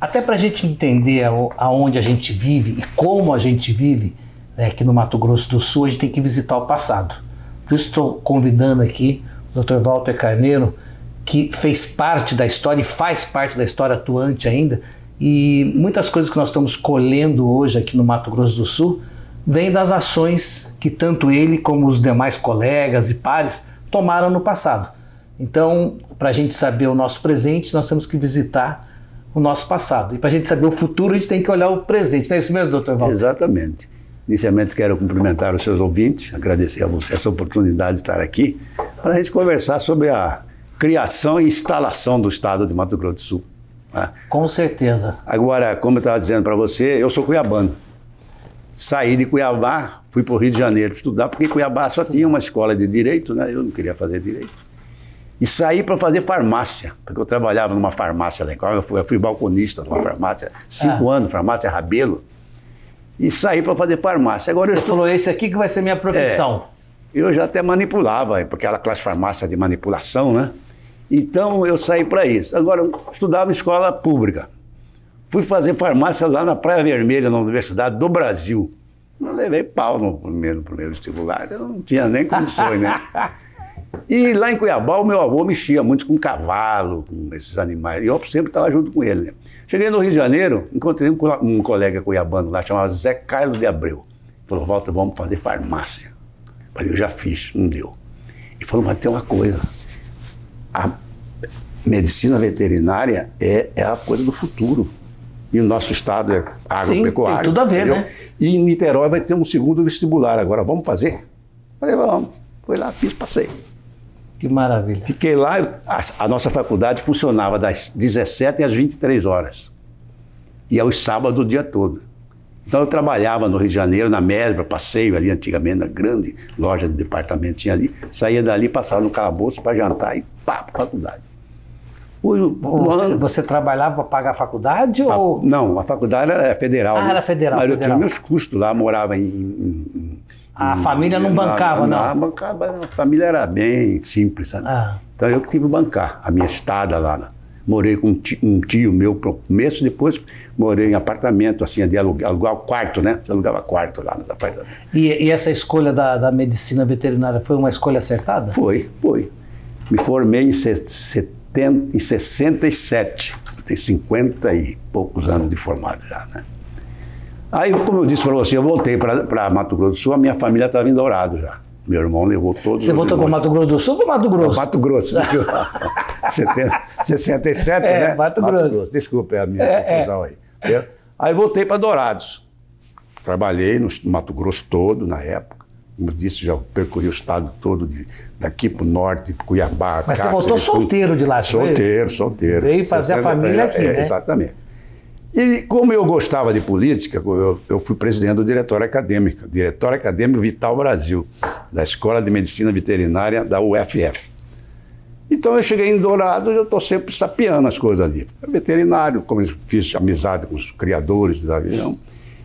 Até para a gente entender aonde a gente vive e como a gente vive né, aqui no Mato Grosso do Sul, a gente tem que visitar o passado. Por isso estou convidando aqui o Dr. Walter Carneiro, que fez parte da história e faz parte da história atuante ainda. E muitas coisas que nós estamos colhendo hoje aqui no Mato Grosso do Sul vêm das ações que tanto ele como os demais colegas e pares tomaram no passado. Então, para a gente saber o nosso presente, nós temos que visitar o nosso passado. E para a gente saber o futuro, a gente tem que olhar o presente. Não é isso mesmo, doutor Walter? Exatamente. Inicialmente quero cumprimentar os seus ouvintes, agradecer a você essa oportunidade de estar aqui para a gente conversar sobre a criação e instalação do Estado de Mato Grosso do Sul. Né? Com certeza. Agora, como eu estava dizendo para você, eu sou cuiabano. Saí de Cuiabá, fui para o Rio de Janeiro estudar, porque Cuiabá só tinha uma escola de direito, né? eu não queria fazer direito. E saí para fazer farmácia, porque eu trabalhava numa farmácia lá em Cuiabá, eu fui, eu fui balconista numa farmácia, cinco ah. anos, farmácia Rabelo e saí para fazer farmácia. Agora Você estou... falou, esse aqui que vai ser minha profissão. É, eu já até manipulava, porque aquela classe farmácia de manipulação, né? Então eu saí para isso. Agora, eu estudava em escola pública. Fui fazer farmácia lá na Praia Vermelha, na Universidade do Brasil. Não levei pau no primeiro, no primeiro vestibular, eu não tinha nem condições, né? E lá em Cuiabá, o meu avô mexia muito com cavalo, com esses animais. E eu sempre estava junto com ele. Né? Cheguei no Rio de Janeiro, encontrei um, um colega cuiabano lá, chamado Zé Carlos de Abreu. Falou, Walter, vamos fazer farmácia. Falei, eu já fiz, não deu. E falou, mas tem uma coisa. A medicina veterinária é, é a coisa do futuro. E o nosso estado é agropecuário. Sim, tem tudo a ver, entendeu? né? E em Niterói vai ter um segundo vestibular agora. Vamos fazer? Falei, vamos. Fui lá, fiz, passei. Que maravilha. Fiquei lá, a, a, nossa faculdade funcionava das 17 às 23 horas. E aos sábados o dia todo. Então eu trabalhava no Rio de Janeiro, na Mesbra, passeio ali antigamente, na grande loja de departamento tinha ali. Saía dali, passava no calabouço para jantar e pá, para faculdade. O você, ano... você, trabalhava para pagar a faculdade? A, ou... Não, a faculdade era federal. Ah, né? era federal. Mas federal. eu tinha meus custos lá, morava em, em a família não bancava, não? Não, bancava, a família era bem simples, sabe? Ah. Então eu que tive que bancar a minha estada lá. Né? Morei com um tio, um tio meu para começo, depois morei em apartamento, assim, de alugar, alugar quarto, né? Você alugava quarto lá no apartamento. E, e essa escolha da, da, medicina veterinária foi uma escolha acertada? Foi, foi. Me formei em, 70, em 67, tenho 50 e poucos anos de formado já, né? Aí, como eu disse para você, eu voltei para Mato Grosso do Sul, a minha família estava em Dourado já. Meu irmão levou todos Você voltou para Mato Grosso do Sul ou Mato Grosso? Mato Grosso. 67, é, né? Mato, Mato Grosso. Grosso. Desculpa, é a minha é, é. confusão aí. Aí voltei para Dourados. Trabalhei no Mato Grosso todo na época. Como eu disse, já percorri o estado todo, de, daqui para o norte, Cuiabá. Mas Cáceres, você voltou solteiro de lá, Solteiro, solteiro. Veio fazer a família aqui, é, né? Exatamente. E como eu gostava de política, eu, eu fui presidente do diretório acadêmico, diretório acadêmico Vital Brasil, da Escola de Medicina Veterinária da UFF. Então eu cheguei em Dourados, eu estou sempre sapeando as coisas ali. Veterinário, como fiz amizade com os criadores da avião.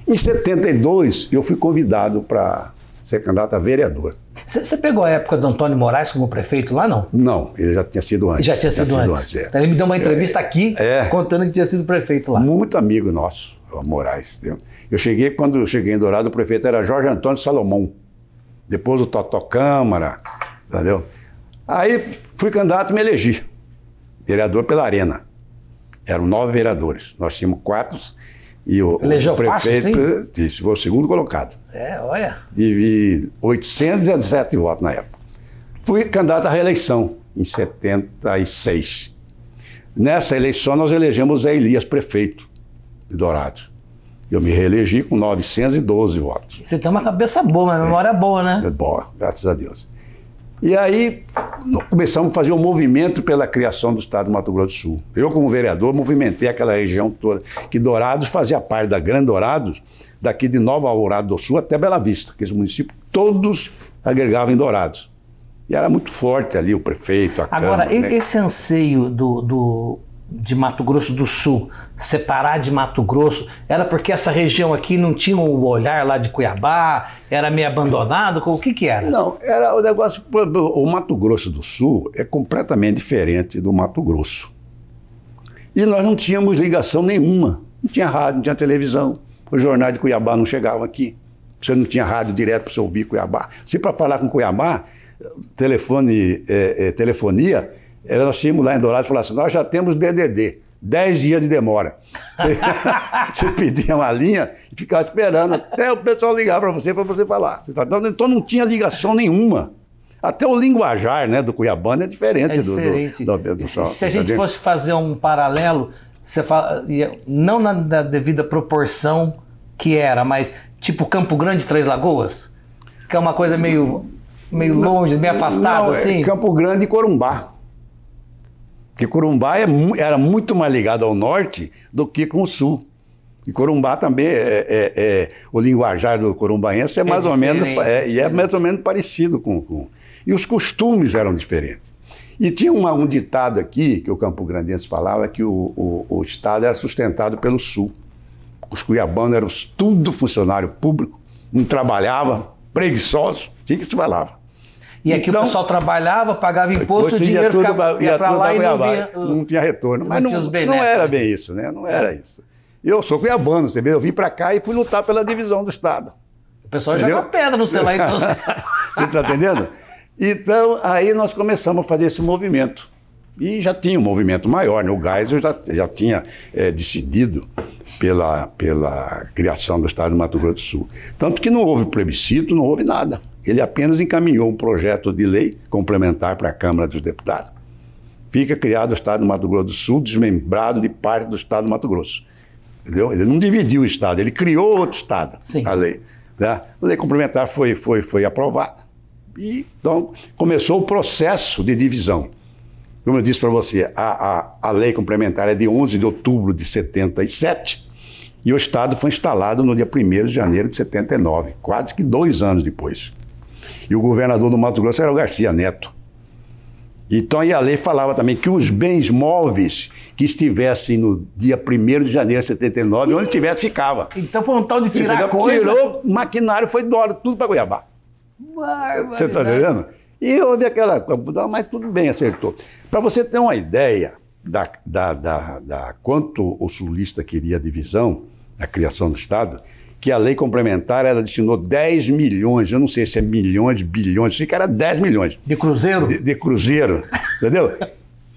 Em 72, eu fui convidado para ser candidato a vereador. Você pegou a época do Antônio Moraes como prefeito lá, não? Não, ele já tinha sido antes. Já tinha sido, já antes. sido antes. é. Então ele me deu uma entrevista é, aqui é. contando que tinha sido prefeito lá. Muito amigo nosso, o Moraes. Entendeu? Eu cheguei, quando eu cheguei em Dourado, o prefeito era Jorge Antônio Salomão. Depois o Totó Câmara, entendeu? Aí fui candidato e me elegi. Vereador pela Arena. Eram nove vereadores. Nós tínhamos quatro e o, Elegeu o prefeito fácil, disse, foi o segundo colocado. É, olha. Tive 817 votos na época. Fui candidato à reeleição em 76. Nessa eleição nós elegemos Zé Elias prefeito de Dourados. Eu me reelegi com 912 votos. Você tem uma cabeça boa, uma memória é. boa, né? É boa, graças a Deus. E aí começamos a fazer um movimento pela criação do Estado do Mato Grosso do Sul. Eu, como vereador, movimentei aquela região toda, que Dourados fazia parte da Grande Dourados, daqui de Nova Alvorada do Sul até Bela Vista, que os municípios todos agregavam em Dourados. E era muito forte ali o prefeito, a Agora, Câmara, né? esse anseio do, do de Mato Grosso do Sul, separar de Mato Grosso, era porque essa região aqui não tinha o olhar lá de Cuiabá, era meio abandonado? O que que era? Não, era o negócio. O Mato Grosso do Sul é completamente diferente do Mato Grosso. E nós não tínhamos ligação nenhuma. Não tinha rádio, não tinha televisão. Os jornais de Cuiabá não chegavam aqui. Você não tinha rádio direto para você ouvir Cuiabá. Se para falar com Cuiabá, telefone, é, é, telefonia, nós tínhamos lá em Dourados e falasse assim, nós já temos DDD. 10 dias de demora. Você, você, pedia uma linha e ficava esperando até o pessoal ligar para você para você falar. Então não tinha ligação nenhuma. Até o linguajar né, do Cuiabano é diferente, é diferente. Do, do, do, do Se, se a gente fosse fazer um paralelo, você fala, não na, na devida proporção que era, mas tipo Campo Grande, Três Lagoas, que é uma coisa meio, meio longe, meio afastada não, é assim. É Campo Grande e Corumbá. Porque Corumbá é, era muito mais ligado ao norte do que com o sul. E Corumbá também, é, é, é o linguajar do corumbaense é, é mais ou menos, é, e é mais ou menos parecido com, com, E os costumes eram diferentes. E tinha uma, um ditado aqui, que o Campo Grandense falava, que o, o, o Estado era sustentado pelo Sul. Os cuiabanos eram tudo funcionário público, não trabalhava, preguiçoso, assim que se falava. E aqui então, o pessoal trabalhava, pagava imposto, o dinheiro tudo ficava, ia para lá e não, não tinha retorno. Mas não, não, era bem isso, né? Não era é. isso. Eu sou cuiabano, você vê, eu vim para cá e fui lutar pela divisão do Estado. O pessoal Entendeu? joga pedra no celular, então. você está entendendo? Então, aí nós começamos a fazer esse movimento. E já tinha um movimento maior, né? o Geisel já, já tinha é, decidido pela, pela criação do Estado do Mato Grosso do Sul. Tanto que não houve plebiscito, não houve nada. Ele apenas encaminhou um projeto de lei complementar para a Câmara dos Deputados. Fica criado o Estado do Mato Grosso do Sul, desmembrado de parte do Estado do Mato Grosso. Entendeu? Ele não dividiu o Estado, ele criou outro Estado, Sim. a lei. Né? A lei complementar foi, foi, foi aprovada. E, então, começou o processo de divisão. Como eu disse para você, a, a, a lei complementar é de 11 de outubro de 77 e o Estado foi instalado no dia 1 de janeiro de 79, quase que dois anos depois. E o governador do Mato Grosso era o Garcia Neto. Então, a lei falava também que os bens móveis que estivessem no dia 1 de janeiro de 79, onde tivesse, ficava. Então foi um tal de tirar Entendeu? coisa. Tirou, maquinário foi dólar, tudo para Goiabá. Você está entendendo? E houve aquela. Mas tudo bem, acertou. Para você ter uma ideia da, da, da, da quanto o sulista queria a divisão, a criação do Estado, que a lei complementar ela destinou 10 milhões, eu não sei se é milhões, bilhões, sei que era 10 milhões. De cruzeiro? De, de cruzeiro, entendeu?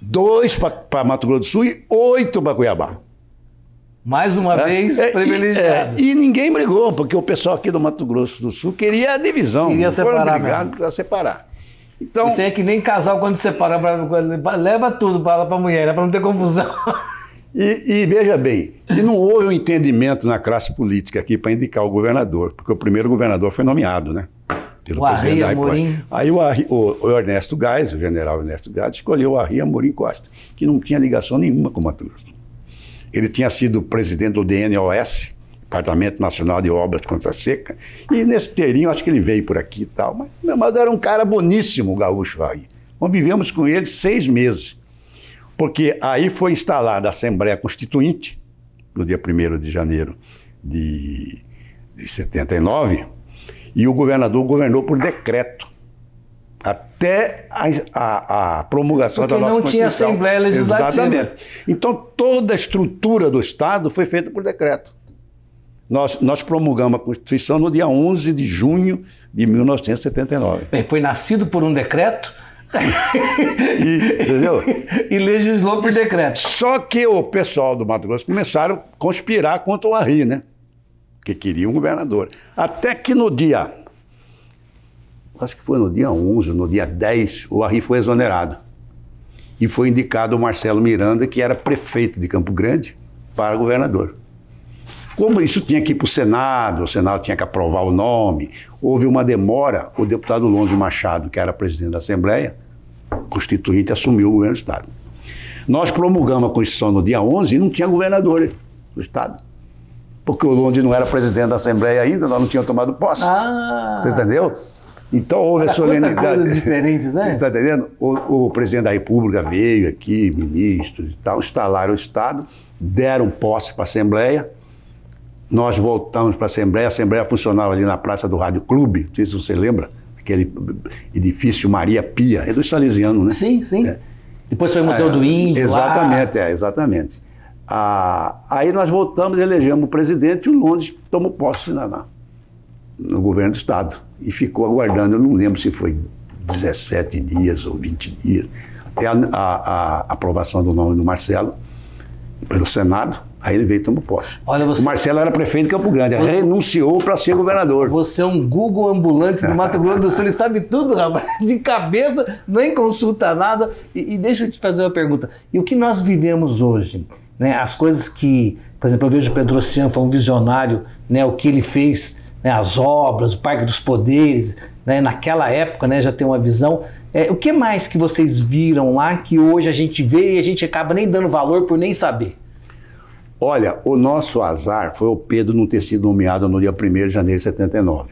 Dois para Mato Grosso do Sul e oito para Cuiabá. Mais uma é, vez é, privilegiado. É, e ninguém brigou, porque o pessoal aqui do Mato Grosso do Sul queria a divisão. Queria separar. para separar. Então, Isso é que nem casal quando separa, leva tudo para a mulher, para não ter confusão. E, e, veja bem, e não houve um entendimento na classe política aqui para indicar o governador, porque o primeiro governador foi nomeado, né? Pelo o Arri Amorim. Aí o, o, o, Ernesto Gás, o general Ernesto Gás, escolheu o Arri Amorim Costa, que não tinha ligação nenhuma com o Mato. Ele tinha sido presidente do DNOS, Departamento Nacional de Obras contra a Seca, e nesse teirinho acho que ele veio por aqui e tal, mas, mas era um cara boníssimo, o gaúcho Arri. Convivemos com ele seis meses. Porque aí foi instalada a Assembleia Constituinte, no dia 1 de janeiro de, de 79, e o governador governou por decreto. Até a, a, a promulgação Porque da nossa não tinha Assembleia Legislativa. Exatamente. Então, toda a estrutura do Estado foi feita por decreto. Nós, nós promulgamos a Constituição no dia 11 de junho de 1979. Bem, foi nascido por um decreto e, entendeu? E legislou por decreto. Só que o pessoal do Mato Grosso começaram a conspirar contra o Arri, né? Que queria um governador. Até que no dia. Acho que foi no dia 11, no dia 10, o Arri foi exonerado. E foi indicado o Marcelo Miranda, que era prefeito de Campo Grande, para governador. Como isso tinha que ir para o Senado, o Senado tinha que aprovar o nome, houve uma demora, o deputado Longe Machado, que era presidente da Assembleia, constituinte, assumiu o governo do Estado. Nós promulgamos a Constituição no dia 11 e não tinha governador do Estado. Porque o Longe não era presidente da Assembleia ainda, nós não tínhamos tomado posse. Ah. Você entendeu? Então houve Olha, a solenidade. Coisas diferentes, né? Você está entendendo? O, o, presidente da República veio aqui, ministros e tal, instalaram o Estado, deram posse para a Assembleia, nós voltamos para a Assembleia, a Assembleia funcionava ali na Praça do Rádio Clube, não sei se você lembra, aquele edifício Maria Pia, é do Salesiano, né? Sim, sim. É. Depois foi o Museu é, do Índio. Exatamente, lá. é, exatamente. Ah, aí nós voltamos, elegemos o presidente e o Londres tomou posse na, na, no governo do Estado. E ficou aguardando, eu não lembro se foi 17 dias ou 20 dias, até a, a, a aprovação do nome do Marcelo pelo Senado. Aí ele veio e tomou posse. Olha, você- O Marcelo era prefeito de Campo Grande, renunciou para ser governador. Você é um Google ambulante do Mato Grosso do Sul, ele sabe tudo, rapaz, de cabeça, nem consulta nada. E, e deixa eu te fazer uma pergunta. E o que nós vivemos hoje? Né? As coisas que, por exemplo, eu vejo o Pedro Ocean, foi um visionário, né? o que ele fez, né? as obras, o Parque dos Poderes, né? naquela época né? já tem uma visão. É, o que mais que vocês viram lá que hoje a gente vê e a gente acaba nem dando valor por nem saber? Olha, o nosso azar foi o Pedro não ter sido nomeado no dia 1 de janeiro de 79.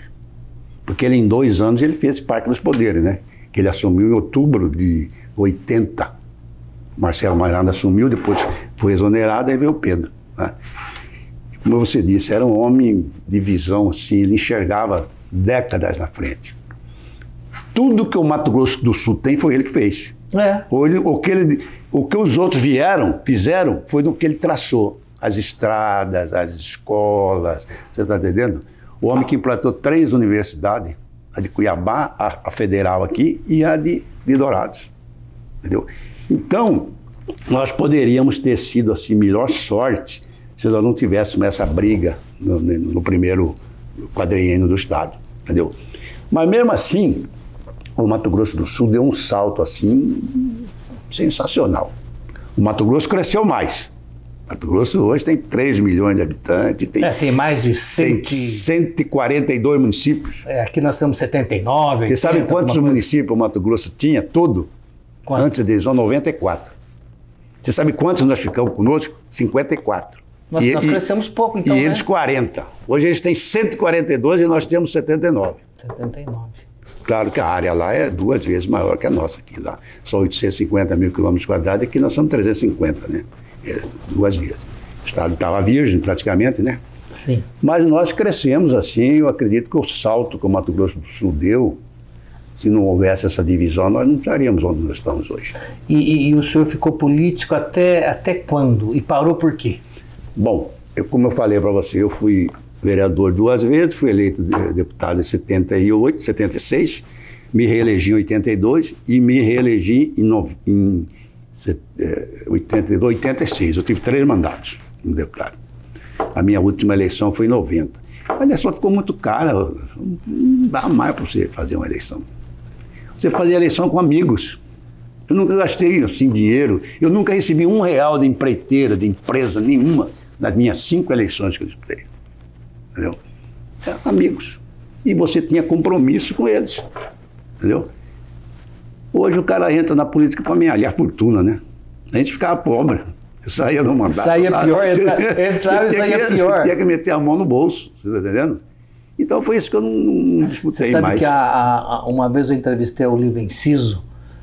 Porque ele, em dois anos, ele fez Parque dos Poderes, né? Que ele assumiu em outubro de 80. Marcelo Mairanda assumiu, depois foi exonerado, aí veio o Pedro. Né? Como você disse, era um homem de visão, assim, ele enxergava décadas na frente. Tudo que o Mato Grosso do Sul tem foi ele que fez. É. O, ele- o que ele- o que os outros vieram, fizeram, foi do que ele traçou. As estradas, as escolas, você está entendendo? O homem que implantou três universidades, a de Cuiabá, a, a federal aqui e a de, de Dourados. Entendeu? Então, nós poderíamos ter sido assim, melhor sorte se nós não tivéssemos essa briga no, no- no primeiro quadriênio do Estado. Entendeu? Mas mesmo assim, o Mato Grosso do Sul deu um salto assim sensacional. O Mato Grosso cresceu mais. O Mato Grosso hoje tem 3 milhões de habitantes, tem, É, tem mais de tem 100. 142 municípios. É, aqui nós temos 79. Você sabe 80, quantos municípios o Mato Grosso tinha todo? Quanto? Antes deles, são 94. Você sabe quantos nós ficamos conosco? 54. Nós- E- nós crescemos pouco, então, E né? eles 40. Hoje eles têm 142 e nós temos 79. 79. Claro que a área lá é duas vezes maior que a nossa aqui lá. São 850 mil quilômetros quadrados e aqui nós somos 350, né? É, duas vezes. O estado estava virgem praticamente, né? Sim. Mas nós crescemos assim, eu acredito que o salto que o Mato Grosso do Sul deu, se não houvesse essa divisão, nós não estaríamos onde nós estamos hoje. E, e- e o senhor ficou político até, até quando? E parou por quê? Bom, eu, como eu falei para você, eu fui vereador duas vezes, fui eleito de- deputado em 78, 76, me reelegi em 82 e me reelegi em, nove- em set- eh, 82, 86. Eu tive três mandatos como deputado. A minha última eleição foi em 90. A eleição ficou muito cara, não dá mais para você fazer uma eleição. Você fazia eleição com amigos. Eu nunca gastei assim dinheiro. Eu nunca recebi um real de empreiteira, de empresa nenhuma nas minhas cinco eleições que eu disputei. Entendeu? É, amigos. E você tinha compromisso com eles. Entendeu? Hoje o cara entra na política para amealhar fortuna, né? A gente ficava pobre. Saía do mandato. Saía lá. pior, entra- entrava e saía que- pior. Tinha que meter a mão no bolso, você está entendendo? Então foi isso que eu não, não disputei Você sabe mais. que a- a- uma vez eu entrevistei a Olivia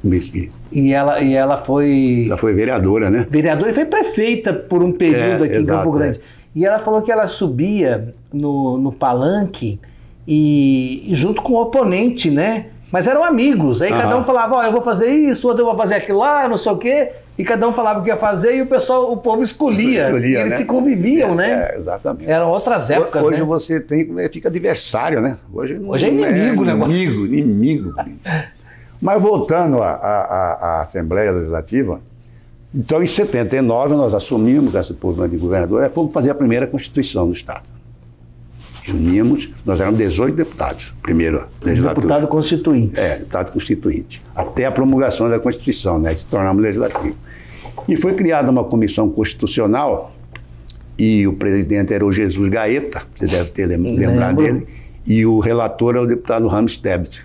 Mesquita. e ela, e ela foi Ela foi vereadora, né? vereadora e foi prefeita por um período É, aqui exato, em Campo Grande. E ela falou que ela subia no, no palanque e, e junto com o oponente, né? Mas eram amigos. Aí cada Aham. um falava, ó, eu vou fazer isso, outro eu vou fazer aquilo lá, não sei o quê. E cada um falava o que ia fazer e o pessoal, o povo escolhia. Escolhia, eles né? se conviviam, né? É, exatamente. Eram outras épocas, Hoje né? você tem, fica adversário, né? Hoje, não- Hoje é não inimigo o negócio. Inimigo, inimigo. Mas voltando à, à- à- à Assembleia Legislativa, então em 79 nós assumimos essa posição de governador e fomos fazer a primeira Constituição do Estado. Reunimos, nós éramos 18 deputados, primeira legislatura. Deputado constituinte. É, deputado constituinte. Até a promulgação da Constituição, né? Se tornamos legislativo. E foi criada uma comissão constitucional, e o presidente era o Jesus Gaeta, você deve ter lem- lembrado dele, e o relator é o deputado Ramos Tebet.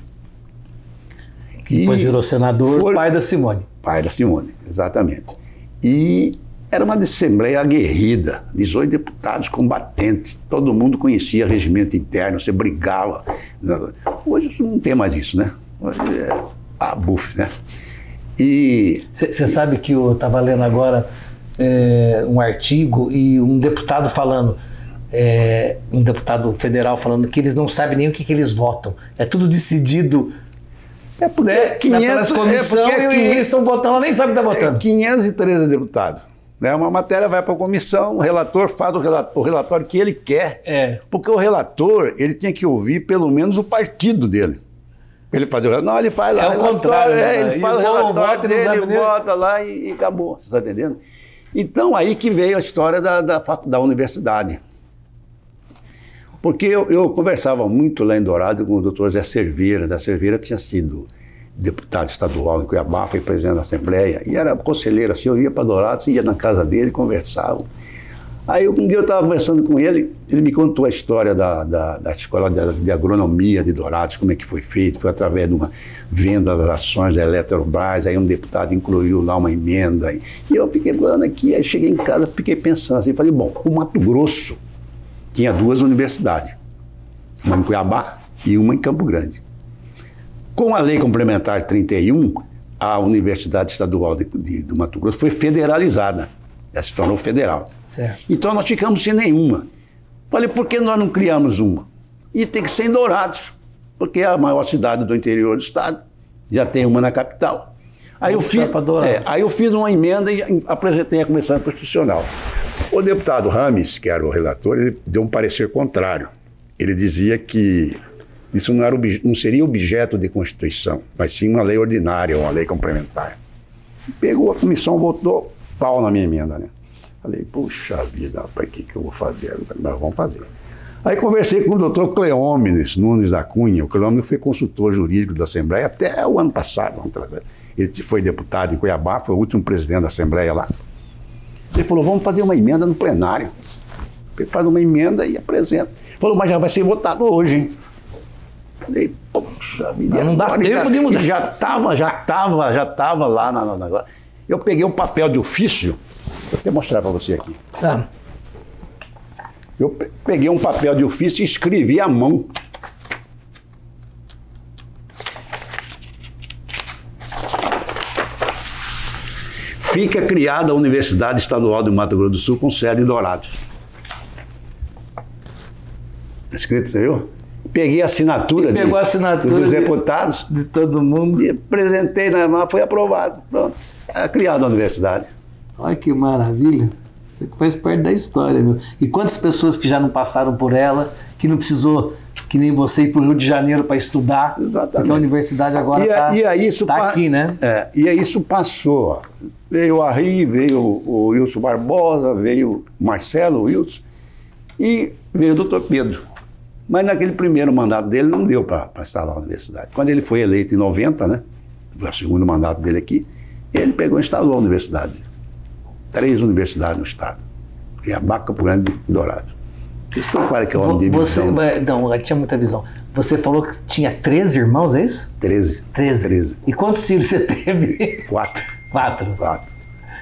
Que depois virou senador, foi- pai da Simone. Pai Simone, exatamente. E era uma assembleia aguerrida, 18 deputados combatentes, todo mundo conhecia regimento interno, você brigava. Hoje não tem mais isso, né? Hoje é a buf, né? E Você sabe que eu estava lendo agora é, um artigo e um deputado falando, é, um deputado federal falando que eles não sabem nem o que, que eles votam. É tudo decidido é porque né, 500, pelas comissões é porque e é eles estão votando, nem sabem o que está votando. 513 deputados. Né? Uma matéria vai para a comissão, o relator faz o relatório, o relatório que ele quer. É. Porque o relator, ele tinha que ouvir pelo menos o partido dele. Ele faz o relatório. Não, ele faz lá. É o contrário, é, né? ele E faz o relatório vota, sabe dele, nem- bota lá e, e acabou. Você está entendendo? Então, aí que veio a história da, da, da universidade. Porque eu, eu conversava muito lá em Dourado com o doutor Zé Cerveira. Zé Cerveira tinha sido deputado estadual em Cuiabá, foi presidente da Assembleia, e era conselheiro, assim, eu ia para Dourado, ia na casa dele, conversava. Aí um dia eu estava conversando com ele, ele me contou a história da, da, da escola de, de agronomia de Dourados, como é que foi feito, foi através de uma venda das ações da Eletrobras, aí um deputado incluiu lá uma emenda, e eu fiquei falando aqui, aí cheguei em casa, fiquei pensando assim, falei, bom, o Mato Grosso tinha duas universidades, uma em Cuiabá e uma em Campo Grande. Com a Lei Complementar 31, a Universidade Estadual de, de- do Mato Grosso foi federalizada. Ela se tornou federal. Certo. Então nós ficamos sem nenhuma. Falei, por que nós não criamos uma? E tem que ser em Dourados, porque é a maior cidade do interior do estado, já tem uma na capital. Aí eu, fiz, é, aí eu fiz uma emenda e apresentei a Comissão Constitucional. O deputado Rames, que era o relator, ele deu um parecer contrário. Ele dizia que isso não, era, não seria objeto de Constituição, mas sim uma lei ordinária, uma lei complementar. Pegou a comissão, votou, pau na minha emenda, né? Falei, puxa vida, o que, que eu vou fazer? Nós vamos fazer. Aí conversei com o doutor Cleómenes Nunes da Cunha. O Cleómenes foi consultor jurídico da Assembleia até o ano passado. Ele foi deputado em Cuiabá, foi o último presidente da Assembleia lá. Ele falou, vamos fazer uma emenda no plenário. Ele faz uma emenda e apresenta. Falou, mas já vai ser votado hoje, hein? Falei, poxa vida. Não dá tempo já- de mudar. Já estava, já estava, já estava lá na, na, na- Eu peguei um papel de ofício, vou até mostrar para você aqui. Tá. Eu pe- peguei um papel de ofício e escrevi à mão. Fica criada a Universidade Estadual do Mato Grosso do Sul com sede em Dourados. Tá escrito, viu? Peguei a assinatura, de- a assinatura dos de- deputados De todo mundo. e apresentei na mão, foi aprovado. Pronto. É criada a universidade. Olha que maravilha. Você faz parte da história, meu. E quantas pessoas que já não passaram por ela, que não precisou, que nem você, ir para o Rio de Janeiro para estudar. Exatamente. Porque a universidade agora e, está a- e aí isso pa- aqui, né? É, e aí isso passou. Veio o Arri, veio o Wilson Barbosa, veio o Marcelo Wilson e veio o doutor Pedro. Mas naquele primeiro mandato dele não deu para instalar a universidade. Quando ele foi eleito em 90, né? Foi o segundo mandato dele aqui, ele pegou e instalou a universidade. Três universidades no estado. Cuiabá, Campo Grande e Dourado. Isso que eu falo que é homem de Você, visão. é, não, eu tinha muita visão. Você falou que tinha 13 irmãos, é isso? 13. 13. 13. E quantos filhos você teve? Quatro. Quatro. Quatro.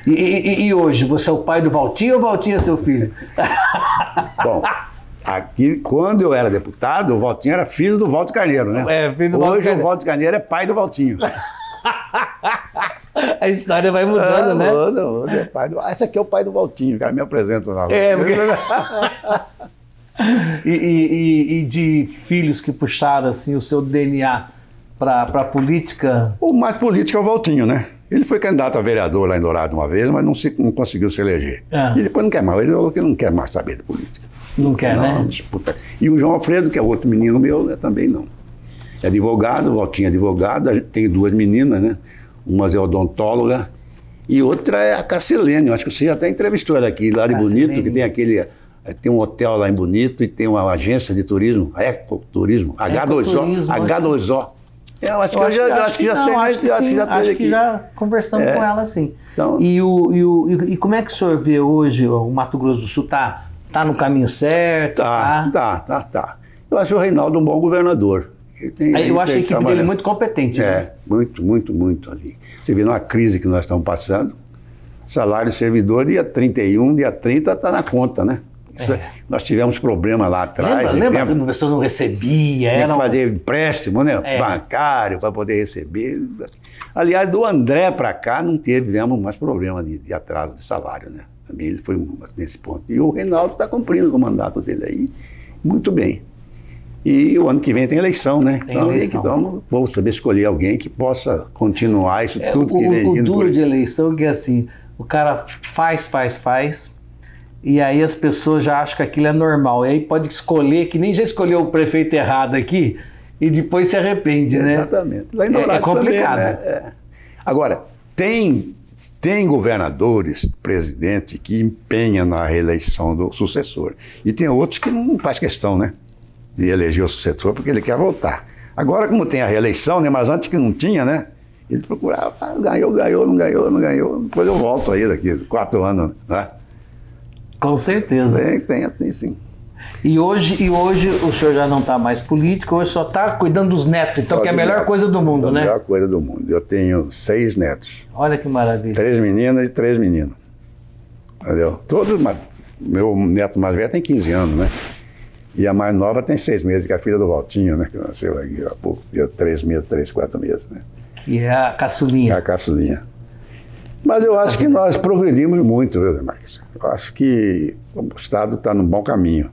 E, e- e hoje, você é o pai do Valtinho ou o Valtinho é seu filho? Bom, aqui, quando eu era deputado, o Valtinho era filho do Valdo Carneiro, né? É, filho do Hoje o Valdo Carneiro é pai do Valtinho. A história vai mudando, Ah, né? muda, muda, é pai do... Ah, esse aqui é o pai do Valtinho, o cara me apresenta na É, porque- E, e- e- de filhos que puxaram assim o seu DNA para a política? O mais político é o Valtinho, né? Ele foi candidato a vereador lá em Dourado uma vez, mas não, se- não conseguiu se eleger. Ah. E depois não quer mais. Ele falou que não quer mais saber de política. Não quer, não, né? disputa. E o João Alfredo, que é outro menino meu, né, também não. É advogado, o Valtinho é advogado, tem duas meninas, né? Uma é odontóloga e outra é a Cassilene. Eu acho que você já até entrevistou ela aqui, lá de Cassilene. Bonito, que tem aquele. Eh, Tem um hotel lá em Bonito e tem uma agência de turismo, ecoturismo, H2O. Ecoturismo, H2O. Eu acho que eu, já, acho que já sei, mas eu acho que já acho que já conversamos É. com ela, sim. Então- e, o, e, o, e, como é que o senhor vê hoje o Mato Grosso do Sul? Tá, tá no caminho certo? Tá, tá, tá, tá. Eu acho o Reinaldo um bom governador. Tem- Aí ele Eu acho a equipe dele muito competente. né? É, muito, muito, muito ali. Você vê numa crise que nós estamos passando, salário servidor dia 31, dia 30 está na conta, né? Isso- Nós tivemos problema lá atrás. É. Lembra, lembra lembra? que a pessoa não recebia? Tinha Era que um- fazer empréstimo, né? É. Bancário para poder receber. Aliás, do André para cá não tivemos mais problema de, de atraso de salário, né? Também ele foi nesse ponto. E o Reinaldo está cumprindo com o mandato dele aí, muito bem. E o ano que vem tem eleição, né? Tem então, eleição. então vamos saber escolher alguém que possa continuar isso É, tudo o, que vem o duro de eleição é que assim, O cara faz, faz, faz. E aí as pessoas já acham que aquilo é normal. E aí pode escolher, que nem já escolheu o prefeito errado aqui, e depois se arrepende, né? Exatamente. Lá em É- é complicado. Também, né? É. Agora, tem, tem governadores, presidente, que empenha na reeleição do sucessor. E tem outros que não faz questão, né? De eleger o sucessor porque ele quer voltar. Agora, como tem a reeleição, né? Mas antes que não tinha, né? Ele procurava, ah, ganhou, ganhou, não ganhou, não ganhou. Depois eu volto aí daqui, quatro anos, né? Com certeza. Tem, tem assim, sim. E hoje, e hoje o senhor já não está mais político, hoje só está cuidando dos netos, então que é a melhor coisa do mundo, a né? melhor coisa do mundo. Eu tenho seis netos. Olha que maravilha. Três meninas e três meninos. Entendeu? Todos, meu neto mais velho tem 15 anos, né? E a mais nova tem seis meses, que é a filha do Valtinho, né? Que nasceu aqui há pouco. Deu três meses, três, quatro meses, né? Que é a É caçulinha. a caçulinha. Mas eu acho que nós progredimos muito, viu, Marques? Eu acho que o Estado está num bom caminho.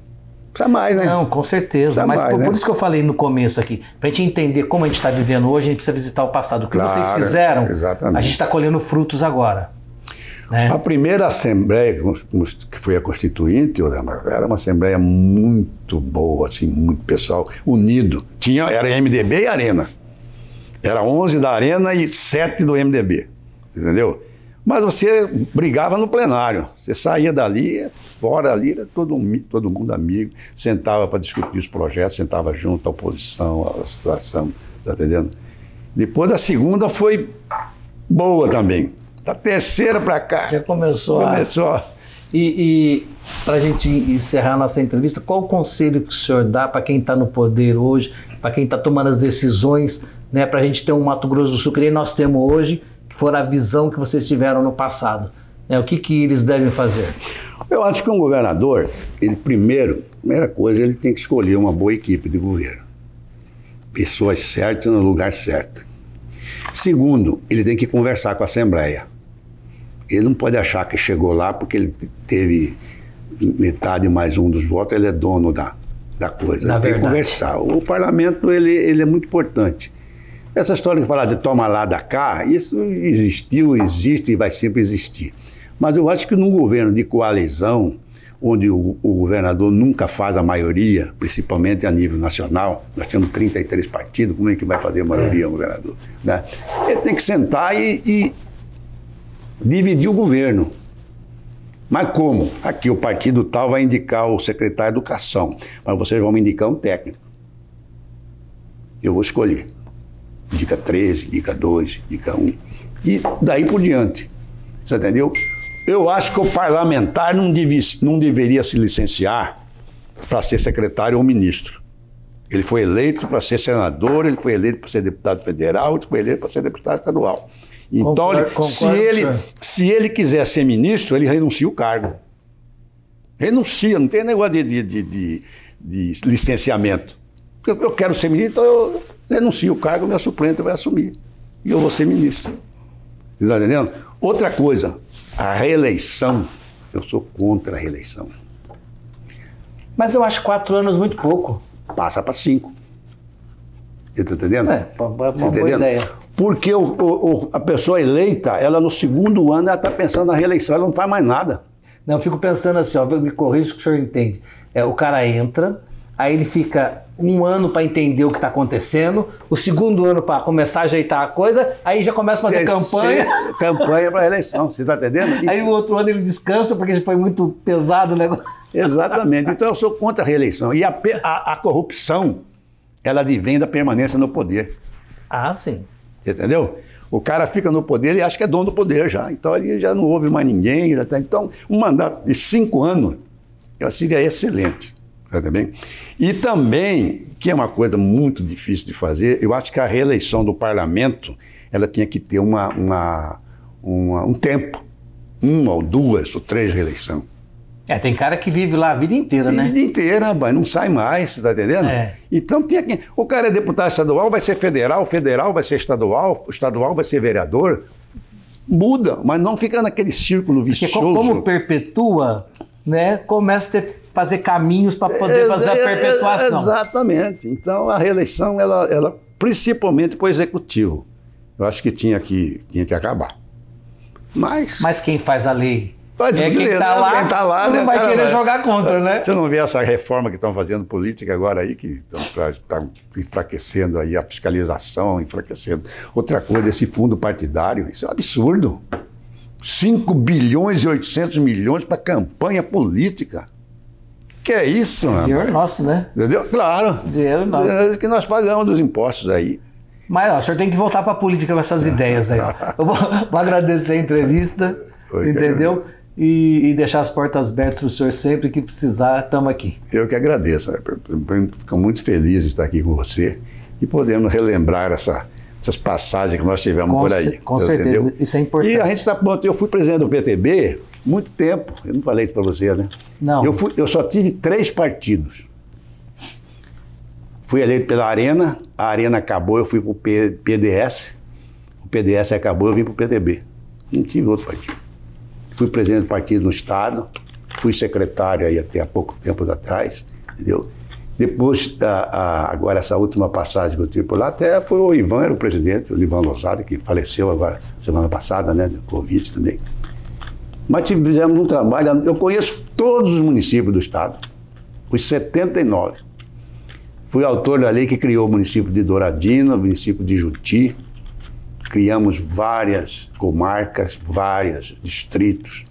Precisa mais, né? Não, com certeza. Precisa Mas mais, por, né? por isso que eu falei no começo aqui, para a gente entender como a gente está vivendo hoje, a gente precisa visitar o passado. O que Claro, vocês fizeram, exatamente. a gente está colhendo frutos agora. Né? A primeira assembleia que foi a Constituinte, era uma assembleia muito boa, assim, muito pessoal, unido. Tinha, era MDB e Arena. Era 11 da Arena e 7 do MDB, entendeu? Mas você brigava no plenário. Você saía dali, fora ali, era todo, todo mundo amigo, sentava para discutir os projetos, sentava junto à oposição, à situação, tá entendendo? Depois a segunda foi boa também. Da terceira para cá, Já começou começou. a- E, e para a gente encerrar nossa entrevista, qual o conselho que o senhor dá para quem está no poder hoje, para quem está tomando as decisões, né, para a gente ter um Mato Grosso do Sul que nem nós temos hoje, for a visão que vocês tiveram no passado? Né, o que, que eles devem fazer? Eu acho que um governador, ele primeiro, primeira coisa, ele tem que escolher uma boa equipe de governo. Pessoas certas no lugar certo. Segundo, ele tem que conversar com a Assembleia. Ele não pode achar que chegou lá porque ele teve metade mais um dos votos, ele é dono da, da coisa. Na ele tem que verdade. conversar. O parlamento, ele, ele é muito importante. Essa história de falar de toma lá da cá, isso existiu, existe e vai sempre existir. Mas eu acho que num governo de coalizão, onde o, o governador nunca faz a maioria, principalmente a nível nacional, nós temos 33 partidos, como é que vai fazer a maioria o governador? Né? Ele tem que sentar e, e dividir o governo. Mas como? Aqui o partido tal vai indicar o secretário de Educação, mas vocês vão me indicar um técnico. Eu vou escolher. Indica 13, indica 2, indica 1. E daí por diante. Você entendeu? Eu acho que o parlamentar não, devia, não deveria se licenciar para ser secretário ou ministro. Ele foi eleito para ser senador, ele foi eleito para ser deputado federal, ele foi eleito para ser deputado estadual. Então, Concordo- ele- concordo se, ele, senhor. se ele quiser ser ministro, ele renuncia o cargo. Renuncia, não tem negócio de, de, de, de- de licenciamento. Eu, eu quero ser ministro, então eu renuncio o cargo, meu suplente vai assumir. E eu vou ser ministro. Você está entendendo? Outra coisa, a reeleição, eu sou contra a reeleição. Mas eu acho quatro anos muito pouco. Passa para cinco. Você está entendendo? É, uma- uma Você tá boa ideia. Porque o- o- o- a pessoa eleita, ela no segundo ano, ela está pensando na reeleição, ela não faz mais nada. Não, eu fico pensando assim, ó, me corrija que o senhor entende. É, o cara entra, aí ele fica um ano para entender o que está acontecendo, o segundo ano para começar a ajeitar a coisa, aí já começa a fazer campanha. Terceira Campanha para a eleição, você está entendendo? Aí o outro ano ele descansa porque já foi muito pesado o negócio. Exatamente. Então eu sou contra a reeleição. E a, a- a corrupção, ela advém da permanência no poder. Ah, sim. Entendeu? O cara fica no poder e acha que é dono do poder já. Então ali já não houve mais ninguém. Já tá- Então, um mandato de cinco anos eu seria excelente. Tá bem? E também, que é uma coisa muito difícil de fazer, eu acho que a reeleição do parlamento ela tinha que ter uma, uma- uma- um tempo. Uma ou duas ou três reeleições. É, tem cara que vive lá a vida inteira, A né? vida inteira, mas não sai mais, você tá entendendo? É. Então tinha que. O cara é deputado estadual, vai ser federal, federal vai ser estadual, estadual vai ser vereador. Muda, mas não fica naquele círculo Porque vicioso. co- como perpetua, né, começa a ter, fazer caminhos para poder fazer a perpetuação. Exatamente. Então a reeleição, ela, ela principalmente para o executivo, eu acho que tinha que, tinha que acabar. Mas, Mas quem faz a lei Pode é quem está né? lá, Quem tá lá, não né, vai cara, querer jogar contra, né? Você não vê essa reforma que estão fazendo política agora aí, que estão tá enfraquecendo aí a fiscalização, enfraquecendo. Outra coisa, esse fundo partidário, isso é um absurdo. 5 bilhões e 800 milhões para campanha política. Que é isso, mano? Dinheiro nosso, né? Entendeu? Claro. Dinheiro nosso. É que nós pagamos dos impostos aí. Mas ó, o senhor tem que voltar para a política com essas ideias aí. Eu vou, vou agradecer a entrevista, entendeu? E, e deixar as portas abertas para o senhor sempre que precisar, estamos aqui. Eu que agradeço. Fico muito feliz de estar aqui com você e podemos relembrar essa- essas passagens que nós tivemos Com por aí. com certeza. entendeu? Isso é importante. E a gente está pronto. Eu fui presidente do PTB muito tempo. Eu não falei isso para você, né? Não. Eu, fui- eu só tive três partidos. Fui eleito pela Arena, a Arena acabou, eu fui para o PDS. O PDS acabou, eu vim para o PTB. Não tive outro partido. Fui presidente do partido no Estado, fui secretário aí até há pouco tempo atrás, entendeu? Depois, a- a- agora essa última passagem que eu tive por lá, até foi o Ivan, era o presidente, o Ivan Lozada, que faleceu agora, semana passada, né, Covid também. Mas fizemos um trabalho, eu conheço todos os municípios do Estado, os 79. Fui autor da lei que criou o município de Douradina, o município de Juti. Criamos várias comarcas, vários distritos.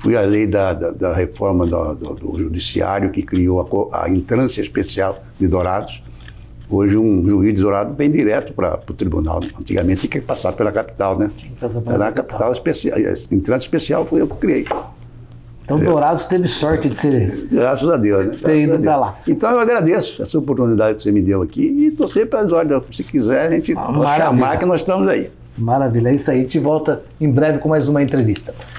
Fui a lei da, da, da reforma do, do- do judiciário que criou a, a entrância especial de Dourados. Hoje um juiz de Dourados vem direto para o tribunal. Antigamente tinha que passar pela capital, né? que passar pela Era a capital. capital especial. A entrância especial foi eu que criei. Então, Dourados teve sorte de ser. Graças a Deus, né? Graças ido a Deus. pra lá. Então eu agradeço essa oportunidade que você me deu aqui e estou sempre às ordens. Se quiser, a gente Ah, pode chamar que nós estamos aí. Maravilha, é isso aí. A gente volta em breve com mais uma entrevista.